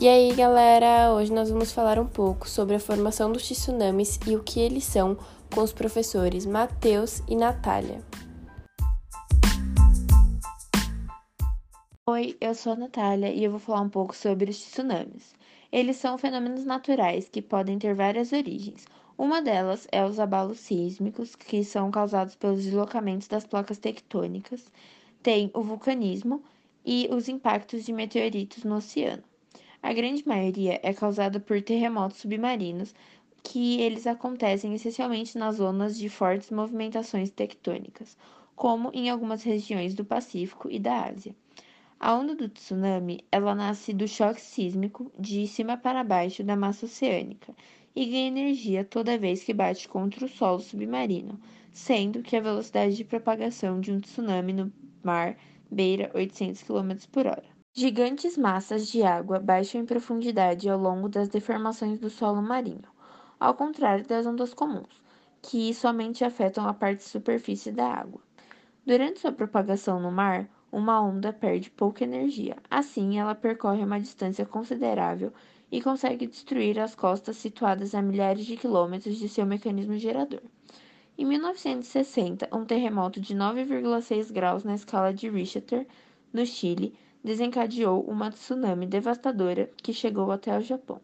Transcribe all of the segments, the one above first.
E aí, galera, hoje nós vamos falar um pouco sobre a formação dos tsunamis e o que eles são com os professores Matheus e Natália. Oi, eu sou a Natália e eu vou falar um pouco sobre os tsunamis. Eles são fenômenos naturais que podem ter várias origens. Uma delas é os abalos sísmicos, que são causados pelos deslocamentos das placas tectônicas, tem o vulcanismo e os impactos de meteoritos no oceano. A grande maioria é causada por terremotos submarinos, que eles acontecem essencialmente nas zonas de fortes movimentações tectônicas, como em algumas regiões do Pacífico e da Ásia. A onda do tsunami, ela nasce do choque sísmico de cima para baixo da massa oceânica e ganha energia toda vez que bate contra o solo submarino, sendo que a velocidade de propagação de um tsunami no mar beira 800 km por hora. Gigantes massas de água baixam em profundidade ao longo das deformações do solo marinho, ao contrário das ondas comuns, que somente afetam a parte superfície da água. Durante sua propagação no mar, uma onda perde pouca energia, assim ela percorre uma distância considerável e consegue destruir as costas situadas a milhares de quilômetros de seu mecanismo gerador. Em 1960, um terremoto de 9,6 graus na escala de Richter, no Chile, desencadeou uma tsunami devastadora que chegou até o Japão.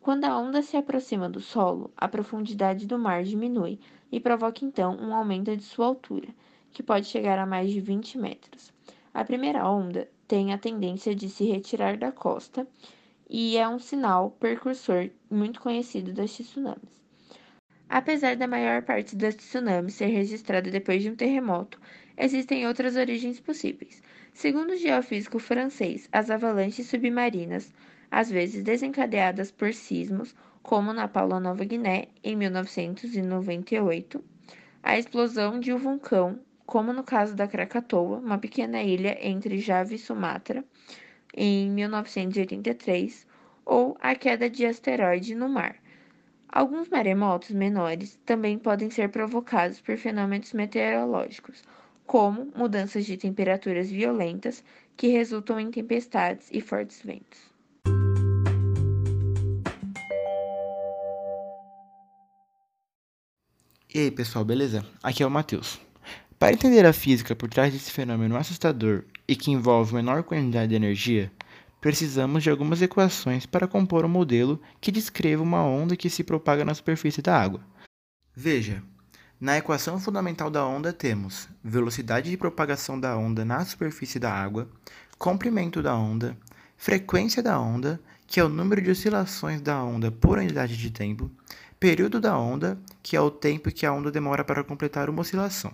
Quando a onda se aproxima do solo, a profundidade do mar diminui e provoca então um aumento de sua altura, que pode chegar a mais de 20 metros. A primeira onda tem a tendência de se retirar da costa e é um sinal precursor muito conhecido das tsunamis. Apesar da maior parte das tsunamis ser registrada depois de um terremoto, existem outras origens possíveis. Segundo o geofísico francês, as avalanches submarinas, às vezes desencadeadas por sismos, como na Paula Nova Guiné em 1998, a explosão de um vulcão, como no caso da Krakatoa, uma pequena ilha entre Java e Sumatra, em 1983, ou a queda de asteroide no mar Alguns maremotos menores também podem ser provocados por fenômenos meteorológicos, como mudanças de temperaturas violentas que resultam em tempestades e fortes ventos. E aí, pessoal, beleza? Aqui é o Matheus. Para entender a física por trás desse fenômeno assustador e que envolve menor quantidade de energia, precisamos de algumas equações para compor um modelo que descreva uma onda que se propaga na superfície da água. Veja, na equação fundamental da onda temos velocidade de propagação da onda na superfície da água, comprimento da onda, frequência da onda, que é o número de oscilações da onda por unidade de tempo, período da onda, que é o tempo que a onda demora para completar uma oscilação.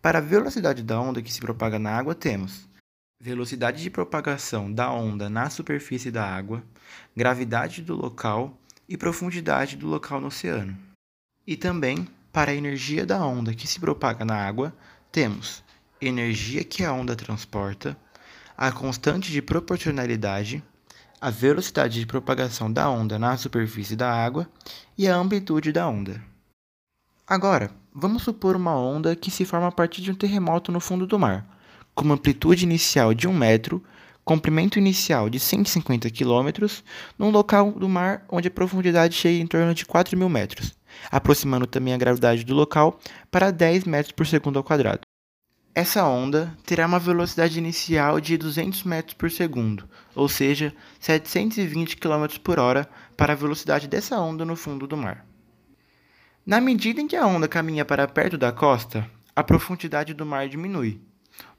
Para a velocidade da onda que se propaga na água, temos velocidade de propagação da onda na superfície da água, gravidade do local e profundidade do local no oceano. E também, para a energia da onda que se propaga na água, temos energia que a onda transporta, a constante de proporcionalidade, a velocidade de propagação da onda na superfície da água e a amplitude da onda. Agora, vamos supor uma onda que se forma a partir de um terremoto no fundo do mar com uma amplitude inicial de 1 metro, comprimento inicial de 150 km, num local do mar onde a profundidade chega em torno de 4 mil metros, aproximando também a gravidade do local para 10 metros por segundo ao quadrado. Essa onda terá uma velocidade inicial de 200 metros por segundo, ou seja, 720 km por hora para a velocidade dessa onda no fundo do mar. Na medida em que a onda caminha para perto da costa, a profundidade do mar diminui,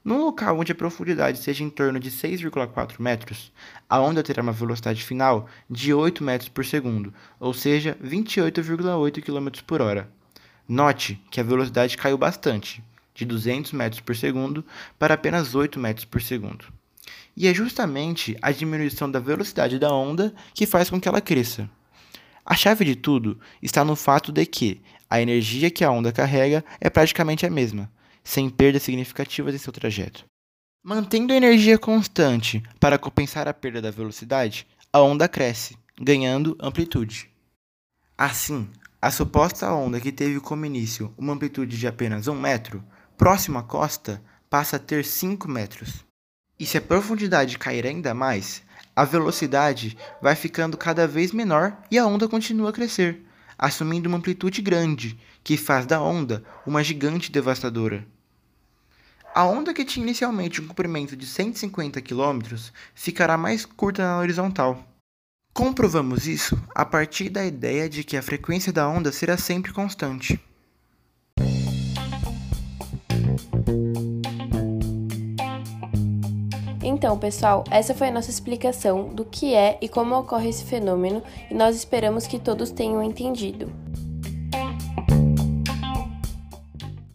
num local onde a profundidade seja em torno de 6,4 metros, a onda terá uma velocidade final de 8 metros por segundo, ou seja, 28,8 km por hora. Note que a velocidade caiu bastante, de 200 metros por segundo para apenas 8 metros por segundo. E é justamente a diminuição da velocidade da onda que faz com que ela cresça. A chave de tudo está no fato de que a energia que a onda carrega é praticamente a mesma, sem perdas significativas em seu trajeto. Mantendo a energia constante para compensar a perda da velocidade, a onda cresce, ganhando amplitude. Assim, a suposta onda que teve como início uma amplitude de apenas 1 metro, próximo à costa, passa a ter 5 metros. E se a profundidade cair ainda mais, a velocidade vai ficando cada vez menor e a onda continua a crescer, assumindo uma amplitude grande, que faz da onda uma gigante devastadora. A onda que tinha inicialmente um comprimento de 150 km ficará mais curta na horizontal. Comprovamos isso a partir da ideia de que a frequência da onda será sempre constante. Então, pessoal, essa foi a nossa explicação do que é e como ocorre esse fenômeno e nós esperamos que todos tenham entendido.